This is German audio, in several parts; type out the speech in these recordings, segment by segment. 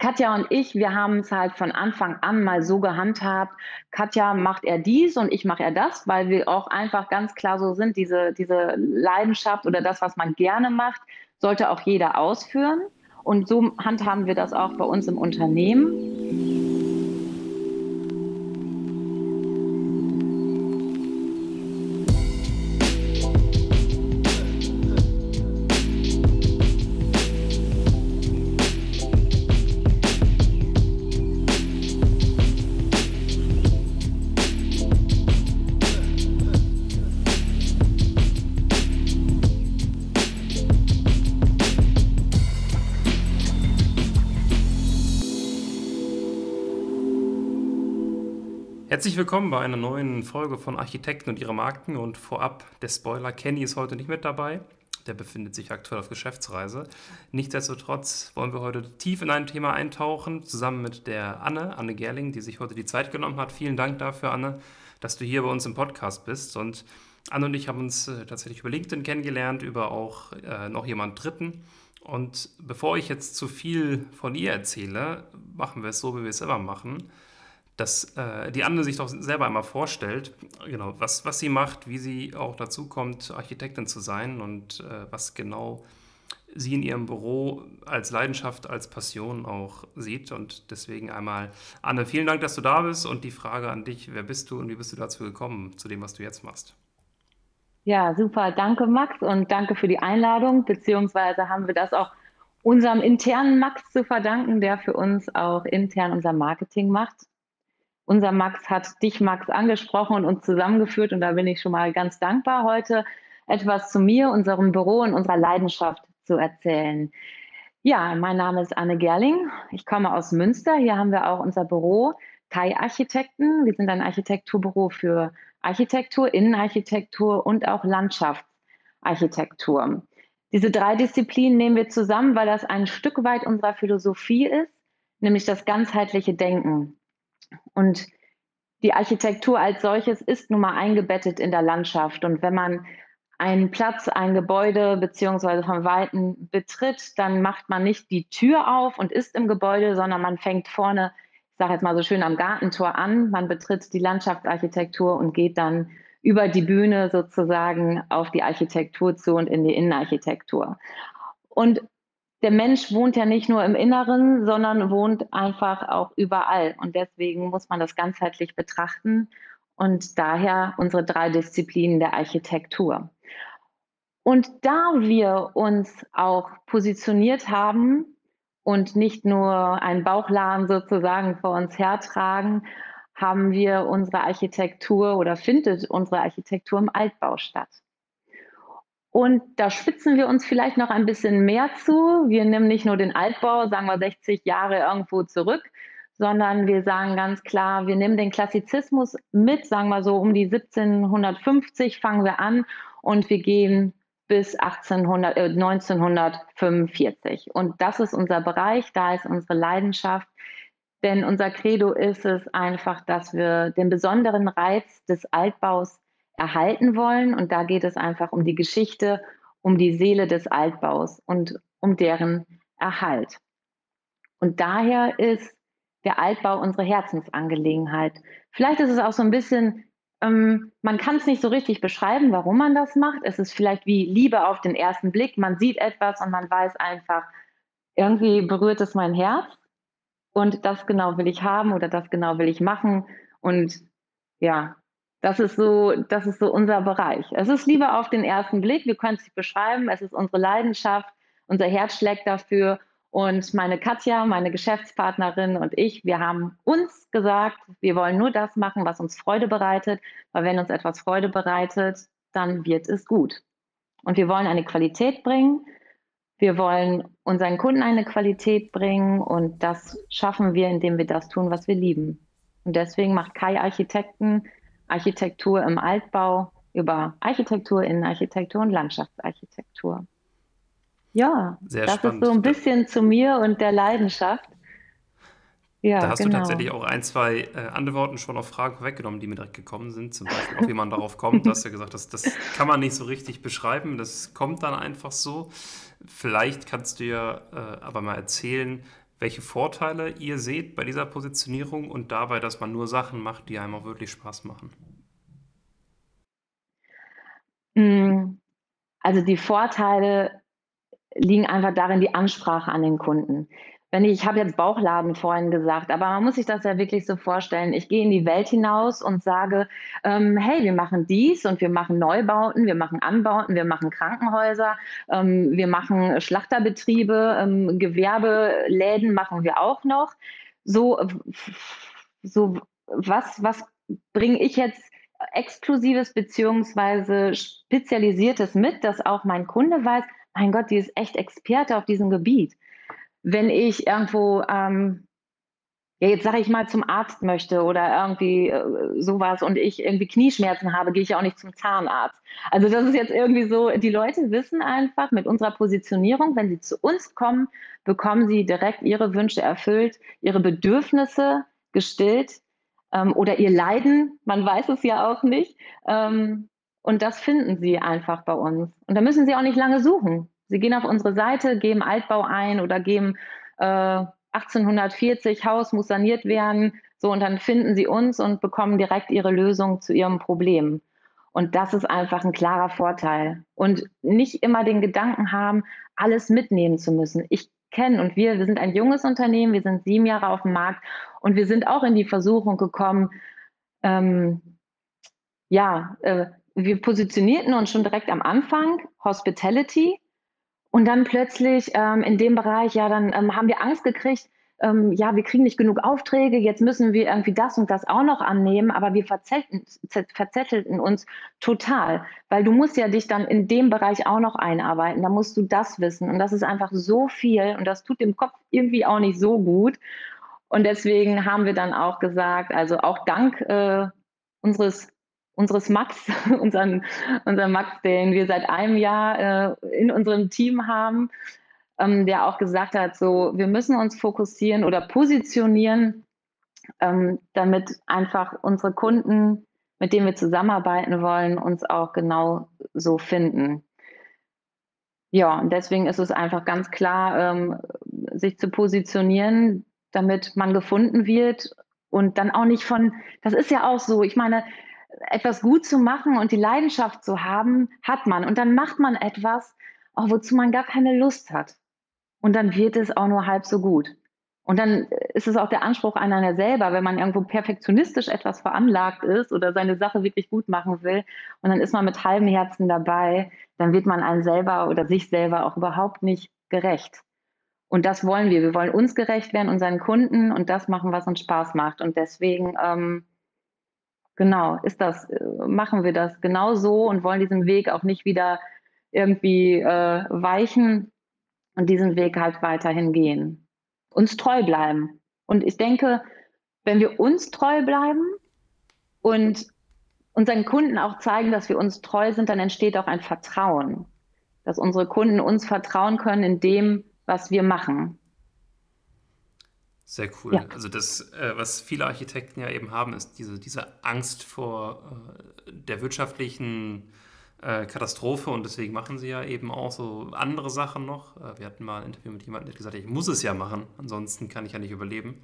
Katja und ich, wir haben es halt von Anfang an mal so gehandhabt. Katja macht er dies und ich mache er das, weil wir auch einfach ganz klar so sind, diese, diese Leidenschaft oder das, was man gerne macht, sollte auch jeder ausführen. Und so handhaben wir das auch bei uns im Unternehmen. Herzlich willkommen bei einer neuen Folge von Architekten und ihre Marken. Und vorab, der Spoiler, Kenny ist heute nicht mit dabei. Der befindet sich aktuell auf Geschäftsreise. Nichtsdestotrotz wollen wir heute tief in ein Thema eintauchen, zusammen mit der Anne, Anne Gerling, die sich heute die Zeit genommen hat. Vielen Dank dafür, Anne, dass du hier bei uns im Podcast bist. Und Anne und ich haben uns äh, tatsächlich über LinkedIn kennengelernt, über auch äh, noch jemand Dritten. Und bevor ich jetzt zu viel von ihr erzähle, machen wir es so, wie wir es immer machen dass äh, die Anne sich doch selber einmal vorstellt, genau, was, was sie macht, wie sie auch dazu kommt, Architektin zu sein und äh, was genau sie in ihrem Büro als Leidenschaft, als Passion auch sieht. Und deswegen einmal, Anne, vielen Dank, dass du da bist und die Frage an dich, wer bist du und wie bist du dazu gekommen, zu dem, was du jetzt machst? Ja, super. Danke, Max, und danke für die Einladung, beziehungsweise haben wir das auch unserem internen Max zu verdanken, der für uns auch intern unser Marketing macht unser Max hat dich, Max, angesprochen und uns zusammengeführt. Und da bin ich schon mal ganz dankbar, heute etwas zu mir, unserem Büro und unserer Leidenschaft zu erzählen. Ja, mein Name ist Anne Gerling. Ich komme aus Münster. Hier haben wir auch unser Büro, Kai Architekten. Wir sind ein Architekturbüro für Architektur, Innenarchitektur und auch Landschaftsarchitektur. Diese drei Disziplinen nehmen wir zusammen, weil das ein Stück weit unserer Philosophie ist, nämlich das ganzheitliche Denken. Und die Architektur als solches ist nun mal eingebettet in der Landschaft. Und wenn man einen Platz, ein Gebäude beziehungsweise von Weitem betritt, dann macht man nicht die Tür auf und ist im Gebäude, sondern man fängt vorne, ich sage jetzt mal so schön am Gartentor an, man betritt die Landschaftsarchitektur und geht dann über die Bühne sozusagen auf die Architektur zu und in die Innenarchitektur. Und der Mensch wohnt ja nicht nur im Inneren, sondern wohnt einfach auch überall. Und deswegen muss man das ganzheitlich betrachten und daher unsere drei Disziplinen der Architektur. Und da wir uns auch positioniert haben und nicht nur einen Bauchladen sozusagen vor uns hertragen, haben wir unsere Architektur oder findet unsere Architektur im Altbau statt. Und da spitzen wir uns vielleicht noch ein bisschen mehr zu. Wir nehmen nicht nur den Altbau, sagen wir 60 Jahre irgendwo zurück, sondern wir sagen ganz klar, wir nehmen den Klassizismus mit, sagen wir so um die 1750 fangen wir an und wir gehen bis 1800, äh, 1945. Und das ist unser Bereich, da ist unsere Leidenschaft. Denn unser Credo ist es einfach, dass wir den besonderen Reiz des Altbaus erhalten wollen. Und da geht es einfach um die Geschichte, um die Seele des Altbaus und um deren Erhalt. Und daher ist der Altbau unsere Herzensangelegenheit. Vielleicht ist es auch so ein bisschen, ähm, man kann es nicht so richtig beschreiben, warum man das macht. Es ist vielleicht wie Liebe auf den ersten Blick. Man sieht etwas und man weiß einfach, irgendwie berührt es mein Herz. Und das genau will ich haben oder das genau will ich machen. Und ja, das ist so, das ist so unser Bereich. Es ist lieber auf den ersten Blick, wir können es nicht beschreiben, es ist unsere Leidenschaft, unser Herz schlägt dafür. Und meine Katja, meine Geschäftspartnerin und ich, wir haben uns gesagt, wir wollen nur das machen, was uns Freude bereitet, weil wenn uns etwas Freude bereitet, dann wird es gut. Und wir wollen eine Qualität bringen. Wir wollen unseren Kunden eine Qualität bringen und das schaffen wir, indem wir das tun, was wir lieben. Und deswegen macht Kai Architekten Architektur im Altbau, über Architektur, Innenarchitektur und Landschaftsarchitektur. Ja, Sehr das spannend. ist so ein bisschen zu mir und der Leidenschaft. Ja, da hast genau. du tatsächlich auch ein, zwei äh, Antworten schon auf Fragen weggenommen, die mir direkt gekommen sind. Zum Beispiel, ob jemand darauf kommt. Du hast ja gesagt, das, das kann man nicht so richtig beschreiben. Das kommt dann einfach so. Vielleicht kannst du ja äh, aber mal erzählen, welche Vorteile ihr seht bei dieser Positionierung und dabei, dass man nur Sachen macht, die einem auch wirklich Spaß machen. Hm, also die Vorteile liegen einfach darin, die Ansprache an den Kunden wenn ich, ich habe jetzt Bauchladen vorhin gesagt, aber man muss sich das ja wirklich so vorstellen. Ich gehe in die Welt hinaus und sage, ähm, hey, wir machen dies und wir machen Neubauten, wir machen Anbauten, wir machen Krankenhäuser, ähm, wir machen Schlachterbetriebe, ähm, Gewerbeläden machen wir auch noch. So, so was, was bringe ich jetzt Exklusives beziehungsweise Spezialisiertes mit, dass auch mein Kunde weiß, mein Gott, die ist echt Experte auf diesem Gebiet wenn ich irgendwo, ähm, ja, jetzt sage ich mal, zum Arzt möchte oder irgendwie äh, sowas und ich irgendwie Knieschmerzen habe, gehe ich ja auch nicht zum Zahnarzt. Also das ist jetzt irgendwie so, die Leute wissen einfach mit unserer Positionierung, wenn sie zu uns kommen, bekommen sie direkt ihre Wünsche erfüllt, ihre Bedürfnisse gestillt ähm, oder ihr Leiden, man weiß es ja auch nicht. Ähm, und das finden sie einfach bei uns. Und da müssen sie auch nicht lange suchen. Sie gehen auf unsere Seite, geben Altbau ein oder geben äh, 1840, Haus muss saniert werden. So, und dann finden sie uns und bekommen direkt ihre Lösung zu ihrem Problem. Und das ist einfach ein klarer Vorteil. Und nicht immer den Gedanken haben, alles mitnehmen zu müssen. Ich kenne und wir, wir sind ein junges Unternehmen, wir sind sieben Jahre auf dem Markt und wir sind auch in die Versuchung gekommen, ähm, ja, äh, wir positionierten uns schon direkt am Anfang, Hospitality, und dann plötzlich ähm, in dem Bereich, ja, dann ähm, haben wir Angst gekriegt, ähm, ja, wir kriegen nicht genug Aufträge, jetzt müssen wir irgendwie das und das auch noch annehmen, aber wir verzettelten, verzettelten uns total, weil du musst ja dich dann in dem Bereich auch noch einarbeiten, da musst du das wissen und das ist einfach so viel und das tut dem Kopf irgendwie auch nicht so gut. Und deswegen haben wir dann auch gesagt, also auch dank äh, unseres unseres Max, unseren, unseren Max, den wir seit einem Jahr äh, in unserem Team haben, ähm, der auch gesagt hat, so, wir müssen uns fokussieren oder positionieren, ähm, damit einfach unsere Kunden, mit denen wir zusammenarbeiten wollen, uns auch genau so finden. Ja, und deswegen ist es einfach ganz klar, ähm, sich zu positionieren, damit man gefunden wird und dann auch nicht von, das ist ja auch so, ich meine, etwas gut zu machen und die Leidenschaft zu haben, hat man. Und dann macht man etwas, auch wozu man gar keine Lust hat. Und dann wird es auch nur halb so gut. Und dann ist es auch der Anspruch an einer selber, wenn man irgendwo perfektionistisch etwas veranlagt ist oder seine Sache wirklich gut machen will und dann ist man mit halbem Herzen dabei, dann wird man einem selber oder sich selber auch überhaupt nicht gerecht. Und das wollen wir. Wir wollen uns gerecht werden, unseren Kunden und das machen, was uns Spaß macht. Und deswegen ähm, Genau, ist das, äh, machen wir das genau so und wollen diesen Weg auch nicht wieder irgendwie äh, weichen und diesen Weg halt weiterhin gehen. Uns treu bleiben. Und ich denke, wenn wir uns treu bleiben und unseren Kunden auch zeigen, dass wir uns treu sind, dann entsteht auch ein Vertrauen, dass unsere Kunden uns vertrauen können in dem, was wir machen. Sehr cool. Ja. Also das, äh, was viele Architekten ja eben haben, ist diese, diese Angst vor äh, der wirtschaftlichen äh, Katastrophe und deswegen machen sie ja eben auch so andere Sachen noch. Wir hatten mal ein Interview mit jemandem, der hat gesagt, ich muss es ja machen, ansonsten kann ich ja nicht überleben.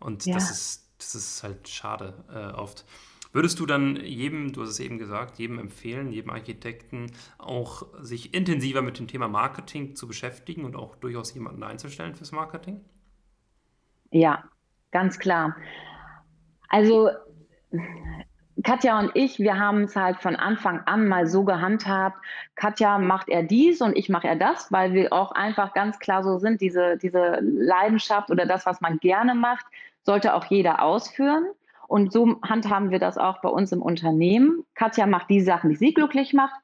Und ja. das, ist, das ist halt schade äh, oft. Würdest du dann jedem, du hast es eben gesagt, jedem empfehlen, jedem Architekten auch sich intensiver mit dem Thema Marketing zu beschäftigen und auch durchaus jemanden einzustellen fürs Marketing? Ja, ganz klar. Also Katja und ich, wir haben es halt von Anfang an mal so gehandhabt, Katja macht er dies und ich mache er das, weil wir auch einfach ganz klar so sind, diese, diese Leidenschaft oder das, was man gerne macht, sollte auch jeder ausführen. Und so handhaben wir das auch bei uns im Unternehmen. Katja macht die Sachen, die sie glücklich macht.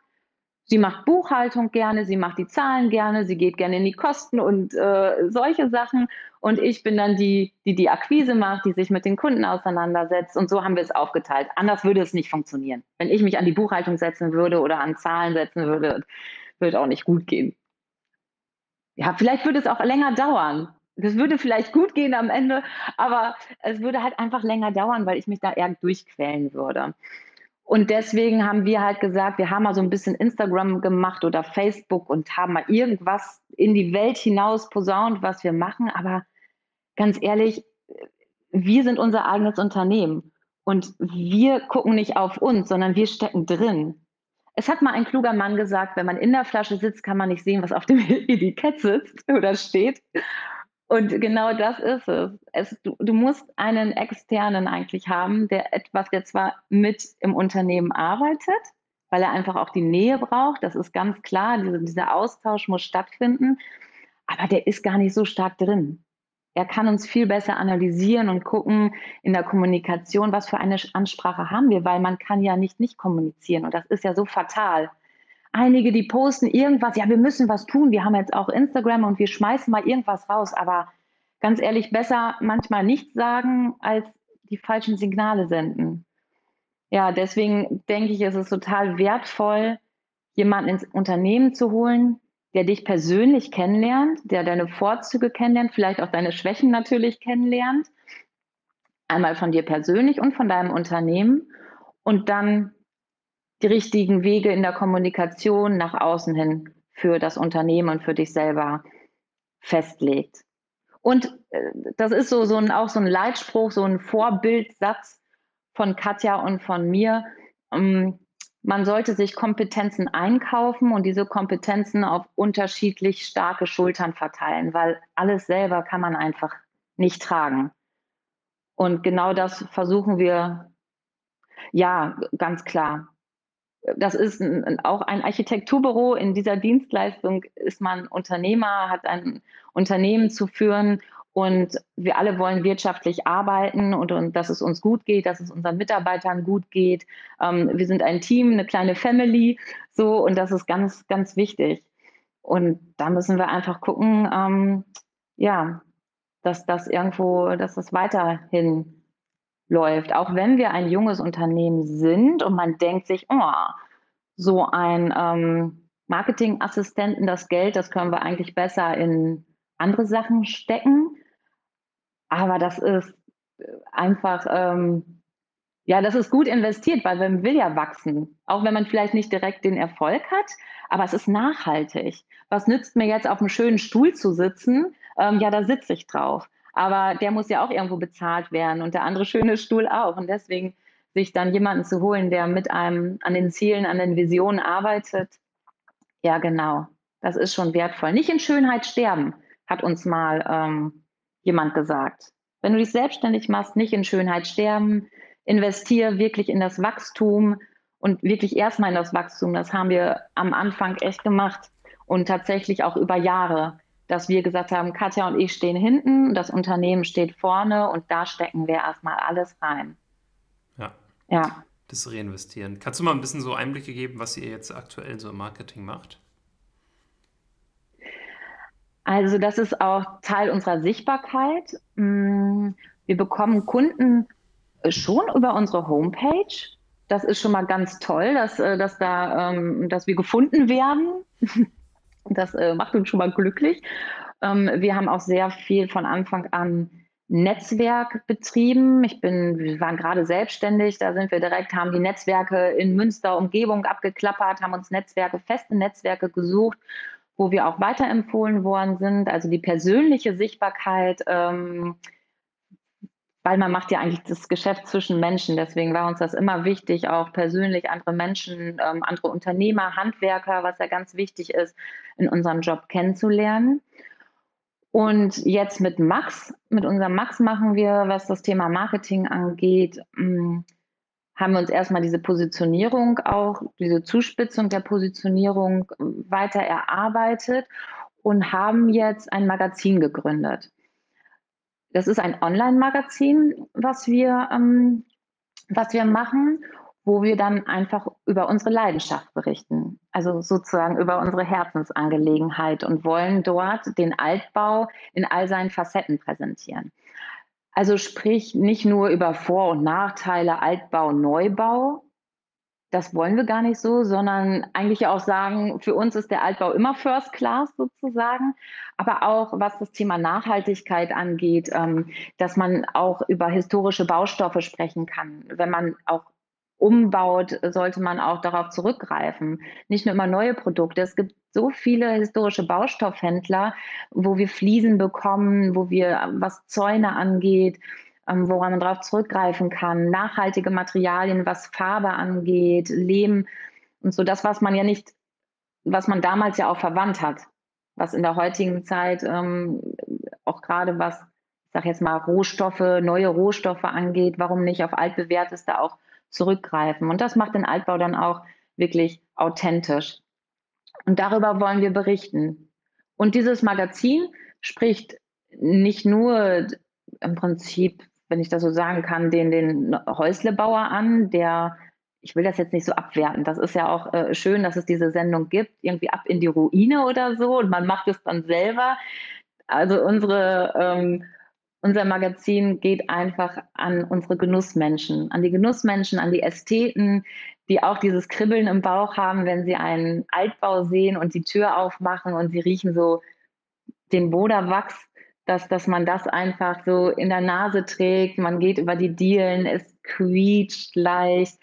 Sie macht Buchhaltung gerne, sie macht die Zahlen gerne, sie geht gerne in die Kosten und äh, solche Sachen. Und ich bin dann die, die die Akquise macht, die sich mit den Kunden auseinandersetzt. Und so haben wir es aufgeteilt. Anders würde es nicht funktionieren. Wenn ich mich an die Buchhaltung setzen würde oder an Zahlen setzen würde, würde auch nicht gut gehen. Ja, vielleicht würde es auch länger dauern. Das würde vielleicht gut gehen am Ende, aber es würde halt einfach länger dauern, weil ich mich da eher durchquälen würde. Und deswegen haben wir halt gesagt, wir haben mal so ein bisschen Instagram gemacht oder Facebook und haben mal irgendwas in die Welt hinaus posaunt, was wir machen. Aber ganz ehrlich, wir sind unser eigenes Unternehmen und wir gucken nicht auf uns, sondern wir stecken drin. Es hat mal ein kluger Mann gesagt, wenn man in der Flasche sitzt, kann man nicht sehen, was auf dem Etikett sitzt oder steht. Und genau das ist es. es du, du, musst einen externen eigentlich haben, der etwas, der zwar mit im Unternehmen arbeitet, weil er einfach auch die Nähe braucht, das ist ganz klar, diese, dieser Austausch muss stattfinden, aber der ist gar nicht so stark drin. Er kann uns viel besser analysieren und gucken in der Kommunikation, was für eine Ansprache haben wir, weil man kann ja nicht nicht kommunizieren und das ist ja so fatal. Einige, die posten irgendwas, ja, wir müssen was tun, wir haben jetzt auch Instagram und wir schmeißen mal irgendwas raus, aber ganz ehrlich, besser manchmal nichts sagen, als die falschen Signale senden. Ja, deswegen denke ich, ist es total wertvoll, jemanden ins Unternehmen zu holen, der dich persönlich kennenlernt, der deine Vorzüge kennenlernt, vielleicht auch deine Schwächen natürlich kennenlernt. Einmal von dir persönlich und von deinem Unternehmen und dann die richtigen Wege in der Kommunikation nach außen hin für das Unternehmen und für dich selber festlegt. Und äh, das ist so, so ein, auch so ein Leitspruch, so ein Vorbildsatz von Katja und von mir. Ähm, man sollte sich Kompetenzen einkaufen und diese Kompetenzen auf unterschiedlich starke Schultern verteilen, weil alles selber kann man einfach nicht tragen. Und genau das versuchen wir, ja, ganz klar. Das ist ein, auch ein Architekturbüro. In dieser Dienstleistung ist man Unternehmer, hat ein Unternehmen zu führen und wir alle wollen wirtschaftlich arbeiten und, und dass es uns gut geht, dass es unseren Mitarbeitern gut geht. Ähm, wir sind ein Team, eine kleine Family, so und das ist ganz, ganz wichtig. Und da müssen wir einfach gucken, ähm, ja, dass das irgendwo, dass das weiterhin läuft. Auch wenn wir ein junges Unternehmen sind und man denkt sich, oh, so ein ähm, Marketingassistenten, das Geld, das können wir eigentlich besser in andere Sachen stecken. Aber das ist einfach, ähm, ja, das ist gut investiert, weil man will ja wachsen. Auch wenn man vielleicht nicht direkt den Erfolg hat, aber es ist nachhaltig. Was nützt mir jetzt auf einem schönen Stuhl zu sitzen? Ähm, ja, da sitze ich drauf. Aber der muss ja auch irgendwo bezahlt werden und der andere schöne Stuhl auch. Und deswegen sich dann jemanden zu holen, der mit einem an den Zielen, an den Visionen arbeitet, ja, genau. Das ist schon wertvoll. Nicht in Schönheit sterben, hat uns mal ähm, jemand gesagt. Wenn du dich selbstständig machst, nicht in Schönheit sterben, investiere wirklich in das Wachstum und wirklich erstmal in das Wachstum. Das haben wir am Anfang echt gemacht und tatsächlich auch über Jahre, dass wir gesagt haben, Katja und ich stehen hinten, das Unternehmen steht vorne und da stecken wir erstmal alles rein. Ja. Ja. Das Reinvestieren. Kannst du mal ein bisschen so Einblicke geben, was ihr jetzt aktuell so im Marketing macht? Also das ist auch Teil unserer Sichtbarkeit. Mm, wir bekommen Kunden äh, schon über unsere Homepage. Das ist schon mal ganz toll, dass, äh, dass, da, ähm, dass wir gefunden werden. Das äh, macht uns schon mal glücklich. Ähm, wir haben auch sehr viel von Anfang an Netzwerk betrieben. Ich bin, wir waren gerade selbstständig, da sind wir direkt, haben die Netzwerke in Münster Umgebung abgeklappert, haben uns Netzwerke, feste Netzwerke gesucht wo wir auch weiterempfohlen worden sind. Also die persönliche Sichtbarkeit, ähm, weil man macht ja eigentlich das Geschäft zwischen Menschen. Deswegen war uns das immer wichtig, auch persönlich andere Menschen, ähm, andere Unternehmer, Handwerker, was ja ganz wichtig ist, in unserem Job kennenzulernen. Und jetzt mit Max, mit unserem Max machen wir, was das Thema Marketing angeht, mh, mm, haben wir uns erstmal diese Positionierung auch, diese Zuspitzung der Positionierung weiter erarbeitet und haben jetzt ein Magazin gegründet. Das ist ein Online-Magazin, was wir, ähm, was wir machen, wo wir dann einfach über unsere Leidenschaft berichten, also sozusagen über unsere Herzensangelegenheit und wollen dort den Altbau in all seinen Facetten präsentieren. Also sprich nicht nur über Vor- und Nachteile Altbau, Neubau. Das wollen wir gar nicht so, sondern eigentlich auch sagen, für uns ist der Altbau immer First Class sozusagen. Aber auch was das Thema Nachhaltigkeit angeht, ähm, dass man auch über historische Baustoffe sprechen kann. Wenn man auch umbaut, sollte man auch darauf zurückgreifen. Nicht nur immer neue Produkte. Es gibt so viele historische Baustoffhändler, wo wir Fliesen bekommen, wo wir, was Zäune angeht, ähm, woran man darauf zurückgreifen kann, nachhaltige Materialien, was Farbe angeht, Lehm und so das, was man ja nicht, was man damals ja auch verwandt hat, was in der heutigen Zeit ähm, auch gerade was, ich sage jetzt mal, Rohstoffe, neue Rohstoffe angeht, warum nicht auf altbewährtes da auch zurückgreifen. Und das macht den Altbau dann auch wirklich authentisch. Und darüber wollen wir berichten. Und dieses Magazin spricht nicht nur im Prinzip wenn ich das so sagen kann, den, den Häuslebauer an, der, ich will das jetzt nicht so abwerten, das ist ja auch äh, schön, dass es diese Sendung gibt, irgendwie ab in die Ruine oder so und man macht es dann selber. Also unsere, ähm, unser Magazin geht einfach an unsere Genussmenschen, an die Genussmenschen, an die Ästheten, die auch dieses Kribbeln im Bauch haben, wenn sie einen Altbau sehen und die Tür aufmachen und sie riechen so den Boderwachs dass, dass man das einfach so in der Nase trägt. Man geht über die Dielen, es quietscht leicht,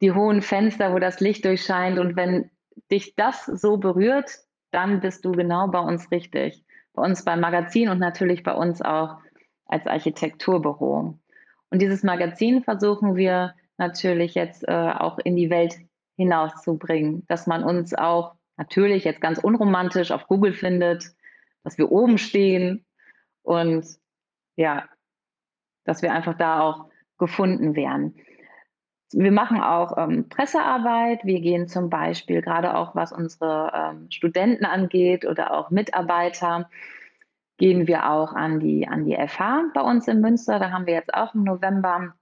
die hohen Fenster, wo das Licht durchscheint. Und wenn dich das so berührt, dann bist du genau bei uns richtig. Bei uns beim Magazin und natürlich bei uns auch als Architekturbüro. Und dieses Magazin versuchen wir natürlich jetzt äh, auch in die Welt hinauszubringen, dass man uns auch natürlich jetzt ganz unromantisch auf Google findet, dass wir oben stehen, und ja, dass wir einfach da auch gefunden werden. Wir machen auch ähm, Pressearbeit. Wir gehen zum Beispiel gerade auch, was unsere ähm, Studenten angeht oder auch Mitarbeiter, gehen wir auch an die, an die FH bei uns in Münster. Da haben wir jetzt auch im November,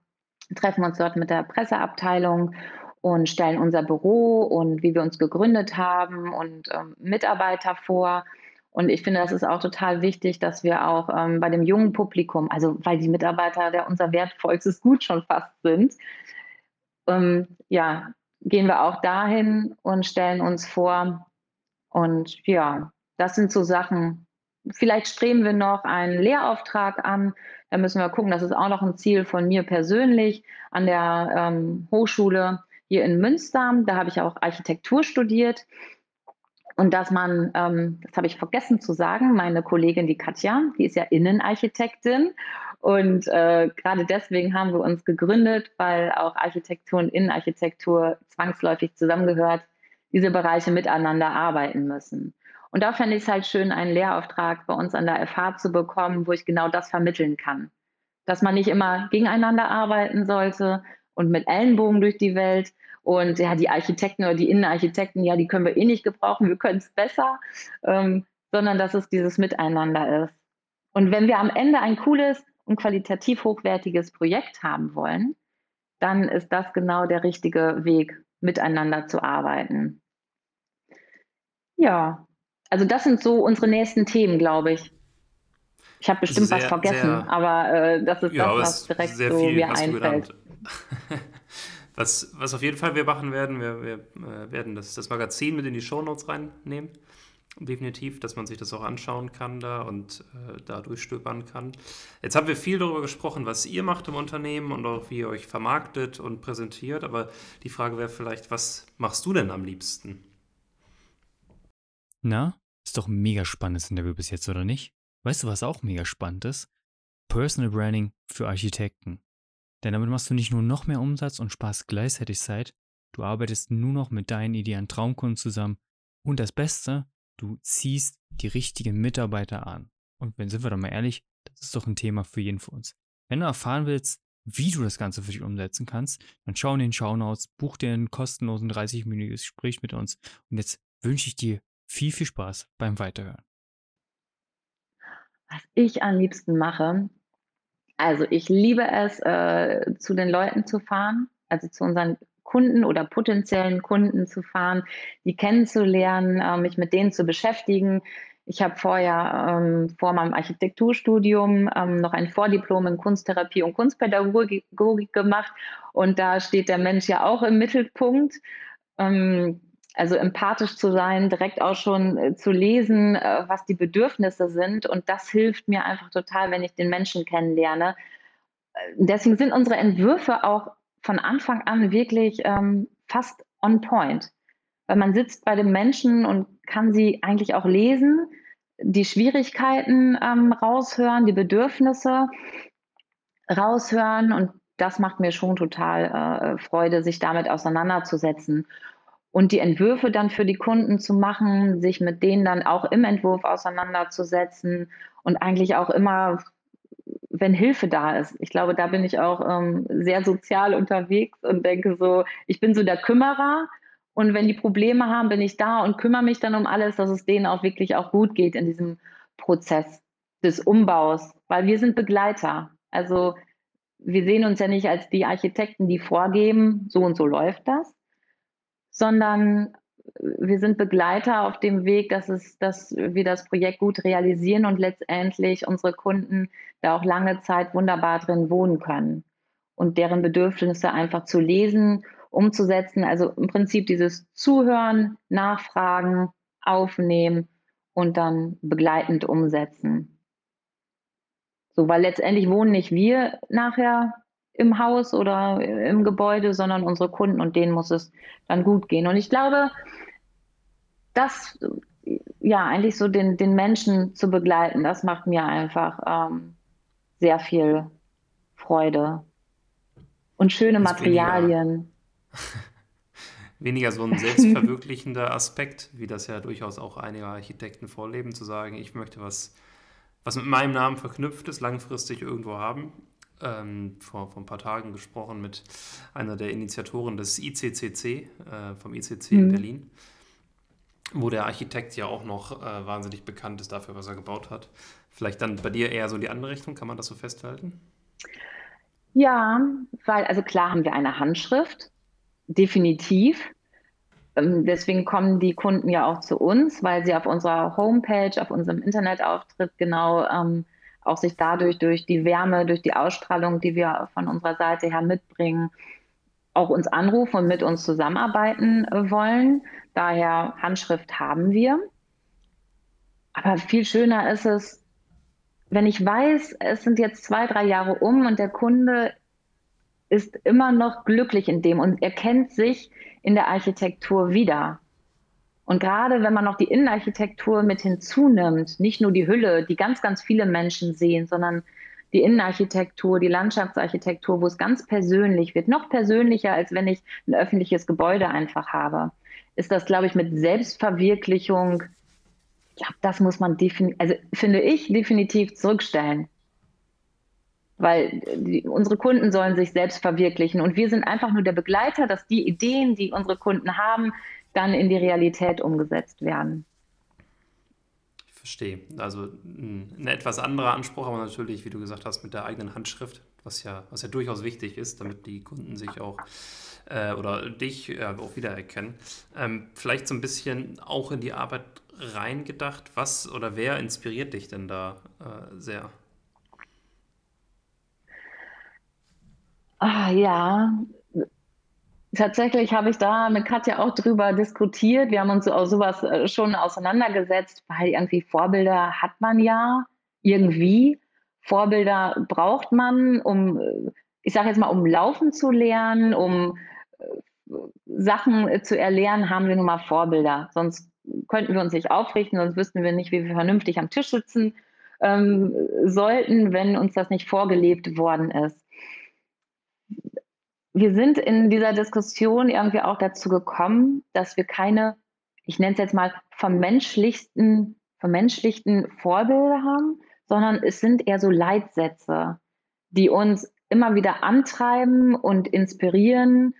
treffen uns dort mit der Presseabteilung und stellen unser Büro und wie wir uns gegründet haben und ähm, Mitarbeiter vor. Und ich finde, das ist auch total wichtig, dass wir auch ähm, bei dem jungen Publikum, also weil die Mitarbeiter der unser wertvollstes Gut schon fast sind, ähm, ja, gehen wir auch dahin und stellen uns vor. Und ja, das sind so Sachen. Vielleicht streben wir noch einen Lehrauftrag an. Da müssen wir gucken, das ist auch noch ein Ziel von mir persönlich an der ähm, Hochschule hier in Münster. Da habe ich auch Architektur studiert. Und dass man, ähm, das habe ich vergessen zu sagen, meine Kollegin, die Katja, die ist ja Innenarchitektin. Und äh, gerade deswegen haben wir uns gegründet, weil auch Architektur und Innenarchitektur zwangsläufig zusammengehört, diese Bereiche miteinander arbeiten müssen. Und da fände ich es halt schön, einen Lehrauftrag bei uns an der FH zu bekommen, wo ich genau das vermitteln kann. Dass man nicht immer gegeneinander arbeiten sollte und mit Ellenbogen durch die Welt, und ja, die Architekten oder die Innenarchitekten, ja, die können wir eh nicht gebrauchen, wir können es besser, ähm, sondern dass es dieses Miteinander ist. Und wenn wir am Ende ein cooles und qualitativ hochwertiges Projekt haben wollen, dann ist das genau der richtige Weg, miteinander zu arbeiten. Ja, also das sind so unsere nächsten Themen, glaube ich. Ich habe bestimmt sehr, was vergessen, sehr, aber äh, das ist ja, das, was direkt so mir einfällt. Was, was auf jeden Fall wir machen werden, wir, wir äh, werden das, das Magazin mit in die Shownotes reinnehmen. Definitiv, dass man sich das auch anschauen kann da und äh, da durchstöbern kann. Jetzt haben wir viel darüber gesprochen, was ihr macht im Unternehmen und auch wie ihr euch vermarktet und präsentiert. Aber die Frage wäre vielleicht, was machst du denn am liebsten? Na, ist doch ein mega spannendes Interview bis jetzt, oder nicht? Weißt du, was auch mega spannend ist? Personal Branding für Architekten. Denn damit machst du nicht nur noch mehr Umsatz und sparst gleichzeitig Zeit, du arbeitest nur noch mit deinen idealen Traumkunden zusammen und das Beste, du ziehst die richtigen Mitarbeiter an. Und wenn sind wir doch mal ehrlich, das ist doch ein Thema für jeden von uns. Wenn du erfahren willst, wie du das Ganze für dich umsetzen kannst, dann schau in den Shownotes, buch dir ein kostenlosen 30-minütiges Gespräch mit uns und jetzt wünsche ich dir viel, viel Spaß beim Weiterhören. Was ich am liebsten mache, also ich liebe es, äh, zu den Leuten zu fahren, also zu unseren Kunden oder potenziellen Kunden zu fahren, die kennenzulernen, äh, mich mit denen zu beschäftigen. Ich habe vorher ähm, vor meinem Architekturstudium ähm, noch ein Vordiplom in Kunsttherapie und Kunstpädagogik gemacht und da steht der Mensch ja auch im Mittelpunkt. Ähm, also empathisch zu sein, direkt auch schon äh, zu lesen, äh, was die Bedürfnisse sind. Und das hilft mir einfach total, wenn ich den Menschen kennenlerne. Äh, deswegen sind unsere Entwürfe auch von Anfang an wirklich ähm, fast on point. Weil man sitzt bei dem Menschen und kann sie eigentlich auch lesen, die Schwierigkeiten ähm, raushören, die Bedürfnisse raushören und das macht mir schon total äh, Freude, sich damit auseinanderzusetzen und die Entwürfe dann für die Kunden zu machen, sich mit denen dann auch im Entwurf auseinanderzusetzen und eigentlich auch immer, wenn Hilfe da ist. Ich glaube, da bin ich auch ähm, sehr sozial unterwegs und denke so, ich bin so der Kümmerer und wenn die Probleme haben, bin ich da und kümmere mich dann um alles, dass es denen auch wirklich auch gut geht in diesem Prozess des Umbaus, weil wir sind Begleiter. Also wir sehen uns ja nicht als die Architekten, die vorgeben, so und so läuft das, sondern wir sind Begleiter auf dem Weg, dass, es, dass wir das Projekt gut realisieren und letztendlich unsere Kunden da auch lange Zeit wunderbar drin wohnen können und deren Bedürfnisse einfach zu lesen, umzusetzen. Also im Prinzip dieses Zuhören, Nachfragen, Aufnehmen und dann begleitend umsetzen. So, weil letztendlich wohnen nicht wir nachher im Haus oder im Gebäude, sondern unsere Kunden und denen muss es dann gut gehen. Und ich glaube, das ja eigentlich so den, den Menschen zu begleiten, das macht mir einfach ähm, sehr viel Freude. Und schöne Materialien. Weniger, weniger so ein selbstverwirklichender Aspekt, wie das ja durchaus auch einige Architekten vorleben, zu sagen, ich möchte was, was mit meinem Namen verknüpft ist, langfristig irgendwo haben ähm, vor, vor ein paar Tagen gesprochen mit einer der Initiatoren des ICCC, äh, vom ICC mhm. in Berlin, wo der Architekt ja auch noch äh, wahnsinnig bekannt ist dafür, was er gebaut hat. Vielleicht dann bei dir eher so in die andere Richtung, kann man das so festhalten? Ja, weil, also klar haben wir eine Handschrift, definitiv. Ähm, deswegen kommen die Kunden ja auch zu uns, weil sie auf unserer Homepage, auf unserem Internetauftritt genau ähm, auch sich dadurch durch die Wärme, durch die Ausstrahlung, die wir von unserer Seite her mitbringen, auch uns anrufen und mit uns zusammenarbeiten wollen. Daher Handschrift haben wir. Aber viel schöner ist es, wenn ich weiß, es sind jetzt zwei, drei Jahre um und der Kunde ist immer noch glücklich in dem und erkennt sich in der Architektur wieder. Und gerade wenn man noch die Innenarchitektur mit hinzunimmt, nicht nur die Hülle, die ganz, ganz viele Menschen sehen, sondern die Innenarchitektur, die Landschaftsarchitektur, wo es ganz persönlich wird, noch persönlicher, als wenn ich ein öffentliches Gebäude einfach habe, ist das, glaube ich, mit Selbstverwirklichung, ich glaube, das muss man also finde ich, definitiv zurückstellen. Weil die, unsere Kunden sollen sich selbst verwirklichen und wir sind einfach nur der Begleiter, dass die Ideen, die unsere Kunden haben, dann in die Realität umgesetzt werden. Ich verstehe. Also ein etwas anderer Anspruch, aber natürlich, wie du gesagt hast, mit der eigenen Handschrift, was ja, was ja durchaus wichtig ist, damit die Kunden sich auch äh, oder dich äh, auch wiedererkennen. Ähm, vielleicht so ein bisschen auch in die Arbeit reingedacht. Was oder wer inspiriert dich denn da äh, sehr? Ah, ja, Tatsächlich habe ich da mit Katja auch drüber diskutiert. Wir haben uns so sowas äh, schon auseinandergesetzt, weil irgendwie Vorbilder hat man ja irgendwie. Vorbilder braucht man, um, äh, ich sage jetzt mal, um laufen zu lernen, um äh, Sachen zu erlernen, haben wir nun mal Vorbilder. Sonst könnten wir uns nicht aufrichten, sonst wüssten wir nicht, wie wir vernünftig am Tisch sitzen ähm, sollten, wenn uns das nicht vorgelebt worden ist wir sind in dieser Diskussion irgendwie auch dazu gekommen, dass wir keine, ich nenne es jetzt mal, vermenschlichten, vermenschlichten Vorbilder haben, sondern es sind eher so Leitsätze, die uns immer wieder antreiben und inspirieren,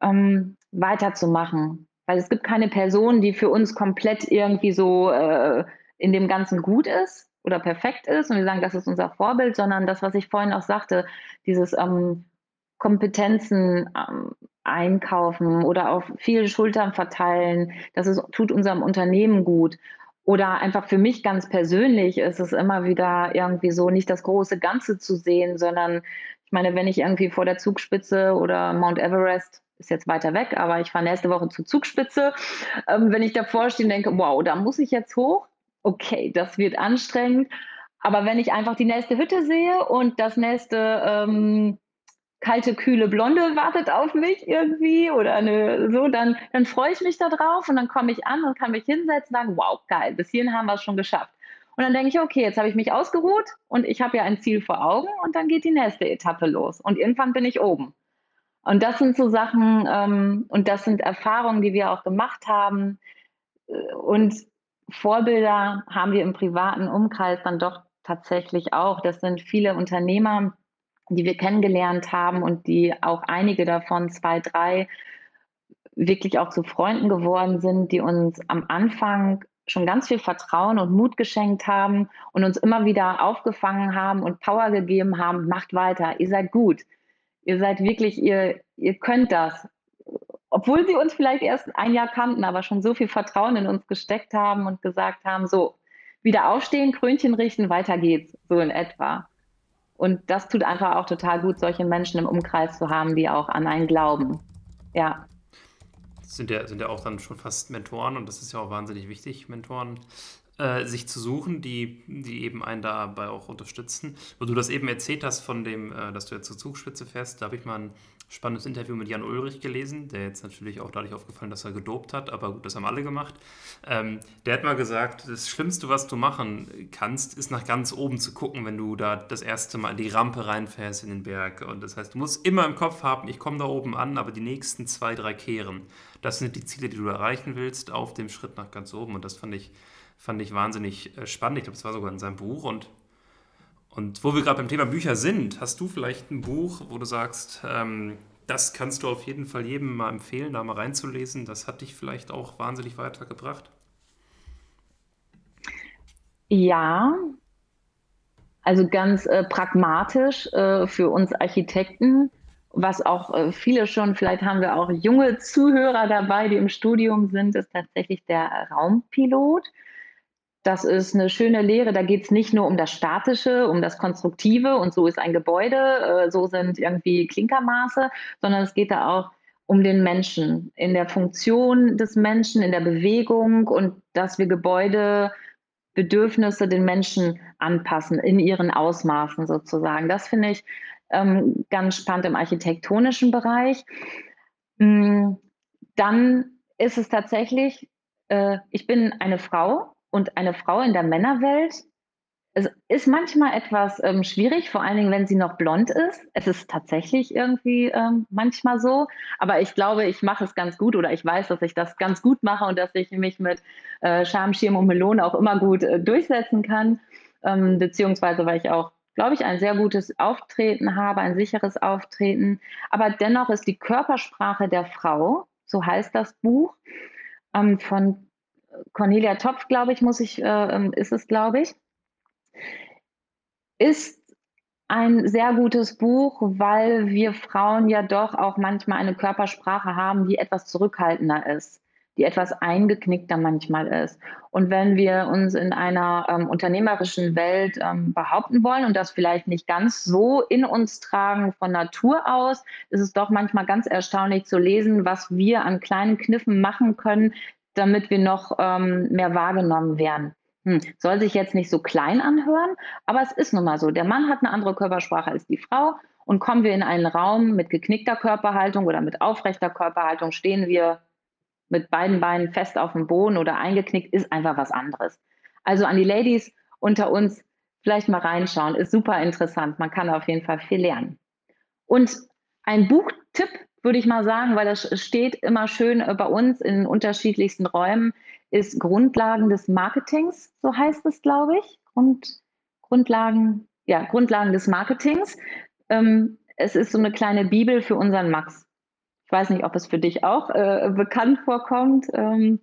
ähm, weiterzumachen. Weil es gibt keine Person, die für uns komplett irgendwie so äh, in dem Ganzen gut ist oder perfekt ist und wir sagen, das ist unser Vorbild, sondern das, was ich vorhin auch sagte, dieses ähm, Kompetenzen ähm, einkaufen oder auf viele Schultern verteilen. Das ist, tut unserem Unternehmen gut. Oder einfach für mich ganz persönlich ist es immer wieder irgendwie so, nicht das große Ganze zu sehen, sondern ich meine, wenn ich irgendwie vor der Zugspitze oder Mount Everest ist jetzt weiter weg, aber ich fahre nächste Woche zur Zugspitze. Ähm, wenn ich davor stehe und denke, wow, da muss ich jetzt hoch, okay, das wird anstrengend. Aber wenn ich einfach die nächste Hütte sehe und das nächste ähm, kalte, kühle Blonde wartet auf mich irgendwie oder eine, so, dann, dann freue ich mich da drauf und dann komme ich an und kann mich hinsetzen und sagen, wow, geil, bis hierhin haben wir es schon geschafft. Und dann denke ich, okay, jetzt habe ich mich ausgeruht und ich habe ja ein Ziel vor Augen und dann geht die nächste Etappe los. Und irgendwann bin ich oben. Und das sind so Sachen ähm, und das sind Erfahrungen, die wir auch gemacht haben. Und Vorbilder haben wir im privaten Umkreis dann doch tatsächlich auch. Das sind viele Unternehmer, die wir kennengelernt haben und die auch einige davon, zwei, drei, wirklich auch zu Freunden geworden sind, die uns am Anfang schon ganz viel Vertrauen und Mut geschenkt haben und uns immer wieder aufgefangen haben und Power gegeben haben, macht weiter, ihr seid gut, ihr seid wirklich, ihr, ihr könnt das. Obwohl sie uns vielleicht erst ein Jahr kannten, aber schon so viel Vertrauen in uns gesteckt haben und gesagt haben, so, wieder aufstehen, Krönchen richten, weiter geht's, so in etwa. Und das tut einfach auch total gut, solche Menschen im Umkreis zu haben, die auch an einen glauben. Ja sind ja, sind ja auch dann schon fast Mentoren und das ist ja auch wahnsinnig wichtig, Mentoren äh, sich zu suchen, die, die eben einen dabei auch unterstützen. Wo du das eben erzählt hast von dem, äh, dass du jetzt zur Zugspitze fährst, da habe ich mal ein spannendes Interview mit Jan Ulrich gelesen, der jetzt natürlich auch dadurch aufgefallen, dass er gedopt hat, aber gut, das haben alle gemacht. Ähm, der hat mal gesagt, das Schlimmste, was du machen kannst, ist nach ganz oben zu gucken, wenn du da das erste Mal in die Rampe reinfährst in den Berg. Und das heißt, du musst immer im Kopf haben, ich komme da oben an, aber die nächsten zwei, drei kehren. Das sind die Ziele, die du erreichen willst auf dem Schritt nach ganz oben. Und das fand ich, fand ich wahnsinnig äh, spannend. Ich glaube, das war sogar in seinem Buch. Und, und wo wir gerade beim Thema Bücher sind, hast du vielleicht ein Buch, wo du sagst, ähm, das kannst du auf jeden Fall jedem mal empfehlen, da mal reinzulesen. Das hat dich vielleicht auch wahnsinnig weitergebracht. Ja, also ganz äh, pragmatisch äh, für uns Architekten was auch äh, viele schon, vielleicht haben wir auch junge Zuhörer dabei, die im Studium sind, ist tatsächlich der Raumpilot. Das ist eine schöne Lehre. Da geht es nicht nur um das Statische, um das Konstruktive und so ist ein Gebäude, äh, so sind irgendwie Klinkermaße, sondern es geht da auch um den Menschen, in der Funktion des Menschen, in der Bewegung und dass wir Gebäude Bedürfnisse den Menschen anpassen, in ihren Ausmaßen sozusagen. Das finde ich ähm, ganz spannend im architektonischen Bereich. Mm, dann ist es tatsächlich, äh, ich bin eine Frau und eine Frau in der Männerwelt. Es ist manchmal etwas ähm, schwierig, vor allen Dingen, wenn sie noch blond ist. Es ist tatsächlich irgendwie ähm, manchmal so. Aber ich glaube, ich mache es ganz gut oder ich weiß, dass ich das ganz gut mache und dass ich mich mit äh, Schamschirm und Melone auch immer gut äh, durchsetzen kann. Ähm, beziehungsweise, weil ich auch glaube ich, ein sehr gutes Auftreten habe, ein sicheres Auftreten. Aber dennoch ist die Körpersprache der Frau, so heißt das Buch, ähm, von Cornelia Topf, glaube ich, muss ich, äh, ähm, ist es, glaube ich, ist ein sehr gutes Buch, weil wir Frauen ja doch auch manchmal eine Körpersprache haben, die etwas zurückhaltender ist die etwas eingeknickter manchmal ist. Und wenn wir uns in einer ähm, unternehmerischen Welt ähm, behaupten wollen und das vielleicht nicht ganz so in uns tragen von Natur aus, ist es doch manchmal ganz erstaunlich zu lesen, was wir an kleinen Kniffen machen können, damit wir noch ähm, mehr wahrgenommen werden. Hm, soll sich jetzt nicht so klein anhören, aber es ist nun mal so. Der Mann hat eine andere Körpersprache als die Frau. Und kommen wir in einen Raum mit geknickter Körperhaltung oder mit aufrechter Körperhaltung, stehen wir mit beiden Beinen fest auf dem Boden oder eingeknickt, ist einfach was anderes. Also an die Ladies unter uns vielleicht mal reinschauen, ist super interessant. Man kann auf jeden Fall viel lernen. Und ein Buchtipp würde ich mal sagen, weil das steht immer schön bei uns in unterschiedlichsten Räumen, ist Grundlagen des Marketings, so heißt es, glaube ich. Grund, Grundlagen, ja, Grundlagen des Marketings. Ähm, es ist so eine kleine Bibel für unseren Max. Ich weiß nicht, ob es für dich auch äh, bekannt vorkommt. Ähm,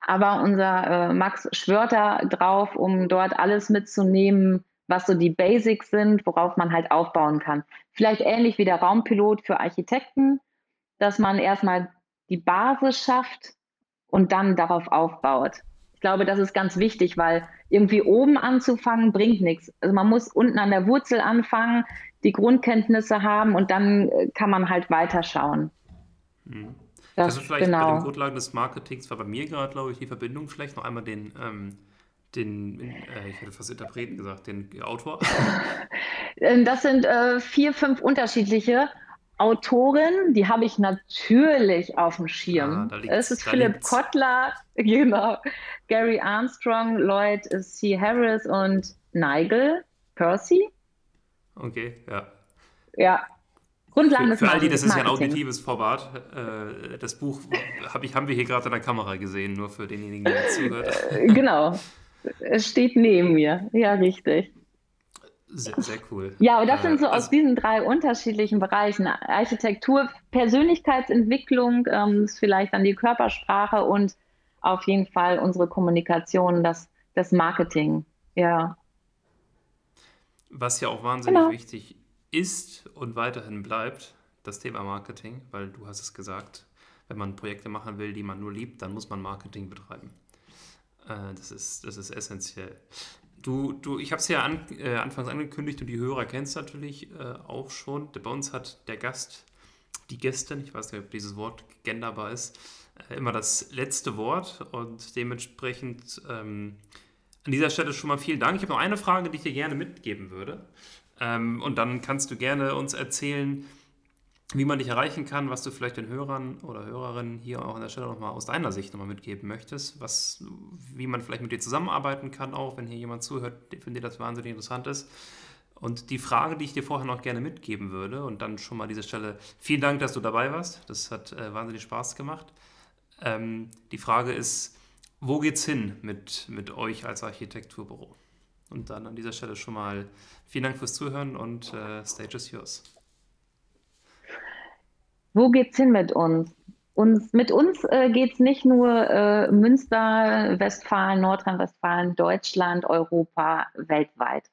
aber unser äh, Max schwört da drauf, um dort alles mitzunehmen, was so die Basics sind, worauf man halt aufbauen kann. Vielleicht ähnlich wie der Raumpilot für Architekten, dass man erstmal die Basis schafft und dann darauf aufbaut. Ich glaube, das ist ganz wichtig, weil irgendwie oben anzufangen bringt nichts. Also man muss unten an der Wurzel anfangen, die Grundkenntnisse haben und dann äh, kann man halt weiterschauen. Mhm. Das, also vielleicht genau. bei den Grundlagen des Marketings war bei mir gerade, glaube ich, die Verbindung vielleicht noch einmal den, ähm, den, äh, ich hätte fast Interpreten gesagt, den Autor? Ähm, das sind äh, vier, fünf unterschiedliche Autoren, die habe ich natürlich auf dem Schirm. Ah, es ist Philipp liegt's. Kottler, genau, Gary Armstrong, Lloyd C. Harris und Nigel Percy. Okay, ja. Ja, Grundlagen des Für all die, das ist ja ein auditives Format. Äh, das Buch hab ich, haben wir hier gerade in der Kamera gesehen, nur für denjenigen, der zuhört. Genau. Es steht neben mir. Ja, richtig. Sehr, sehr cool. Ja, aber das sind so also, aus diesen drei unterschiedlichen Bereichen. Architektur, Persönlichkeitsentwicklung, ähm, ist vielleicht dann die Körpersprache und auf jeden Fall unsere Kommunikation, das, das Marketing. Ja. Was ja auch wahnsinnig genau. wichtig ist ist und weiterhin bleibt das Thema Marketing, weil du hast es gesagt, wenn man Projekte machen will, die man nur liebt, dann muss man Marketing betreiben. Äh, das, ist, das ist essentiell. Du, du, ich habe es ja an, äh, anfangs angekündigt und die Hörer kennst natürlich äh, auch schon. Bei uns hat der Gast, die Gästin, ich weiß nicht, ob dieses Wort genderbar ist, äh, immer das letzte Wort und dementsprechend ähm, an dieser Stelle schon mal vielen Dank. Ich habe noch eine Frage, die ich dir gerne mitgeben würde. Ähm, und dann kannst du gerne uns erzählen, wie man dich erreichen kann, was du vielleicht den Hörern oder Hörerinnen hier auch an der Stelle nochmal aus deiner Sicht nochmal mitgeben möchtest, was, wie man vielleicht mit dir zusammenarbeiten kann, auch wenn hier jemand zuhört, für den das wahnsinnig interessant ist. Und die Frage, die ich dir vorher noch gerne mitgeben würde, und dann schon mal an dieser Stelle, vielen Dank, dass du dabei warst. Das hat äh, wahnsinnig Spaß gemacht. Ähm, die Frage ist, wo geht's hin mit, mit euch als Architekturbüro? Und dann an dieser Stelle schon mal vielen Dank fürs Zuhören und äh, Stage is yours. Wo geht's hin mit uns? uns mit uns äh, geht es nicht nur äh, Münster, Westfalen, Nordrhein-Westfalen, Deutschland, Europa, weltweit.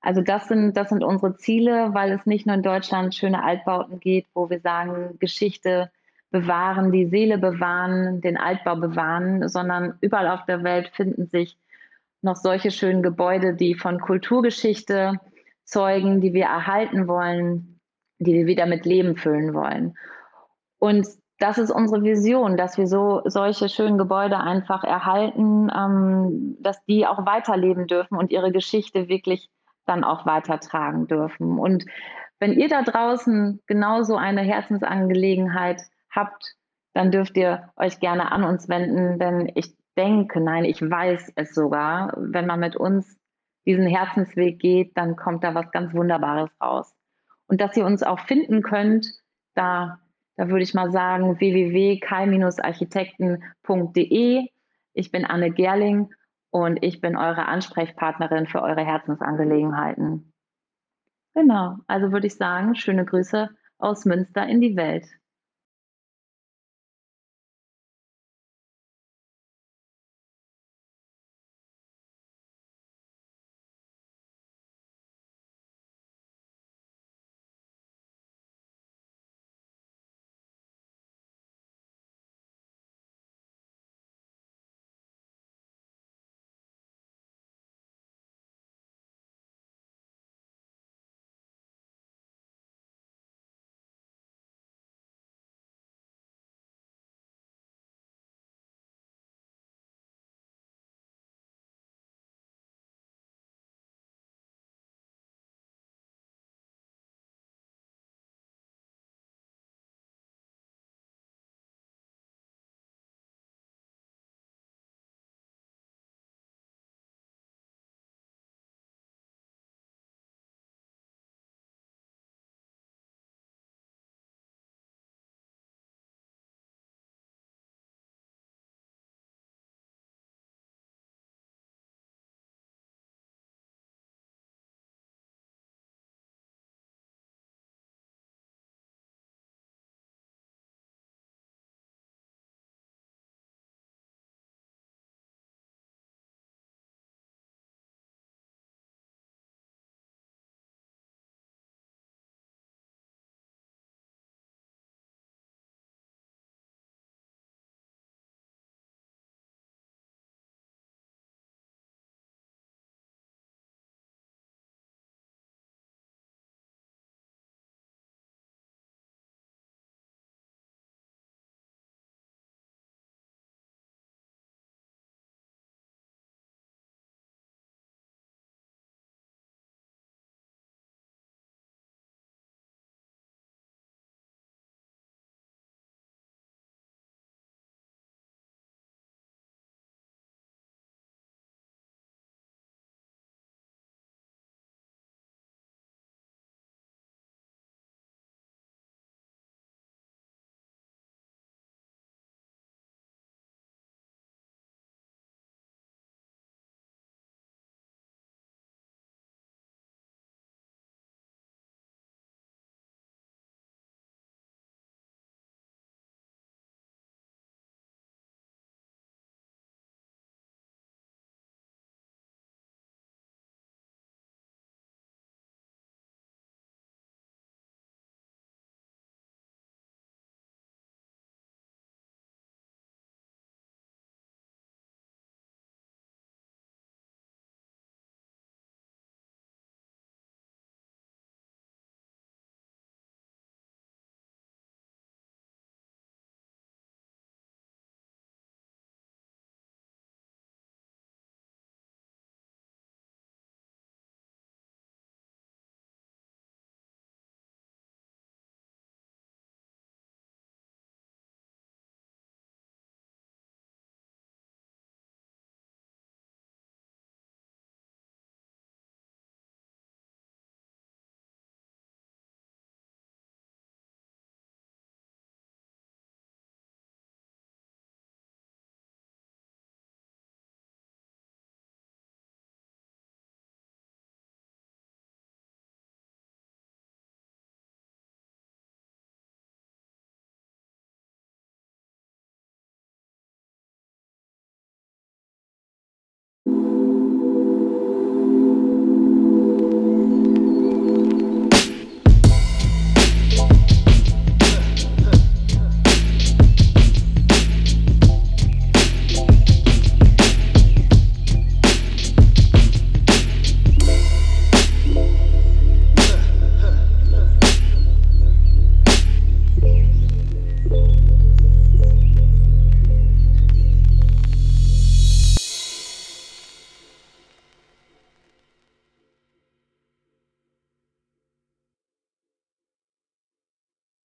Also das sind, das sind unsere Ziele, weil es nicht nur in Deutschland schöne Altbauten geht, wo wir sagen, Geschichte bewahren, die Seele bewahren, den Altbau bewahren, sondern überall auf der Welt finden sich noch solche schönen Gebäude, die von Kulturgeschichte zeugen, die wir erhalten wollen, die wir wieder mit Leben füllen wollen. Und das ist unsere Vision, dass wir so solche schönen Gebäude einfach erhalten, ähm, dass die auch weiterleben dürfen und ihre Geschichte wirklich dann auch weitertragen dürfen. Und wenn ihr da draußen genauso eine Herzensangelegenheit habt, dann dürft ihr euch gerne an uns wenden, denn ich denke, nein, ich weiß es sogar. Wenn man mit uns diesen Herzensweg geht, dann kommt da was ganz Wunderbares raus. Und dass ihr uns auch finden könnt, da, da würde ich mal sagen, www.kai-architekten.de. Ich bin Anne Gerling und ich bin eure Ansprechpartnerin für eure Herzensangelegenheiten. Genau, also würde ich sagen, schöne Grüße aus Münster in die Welt.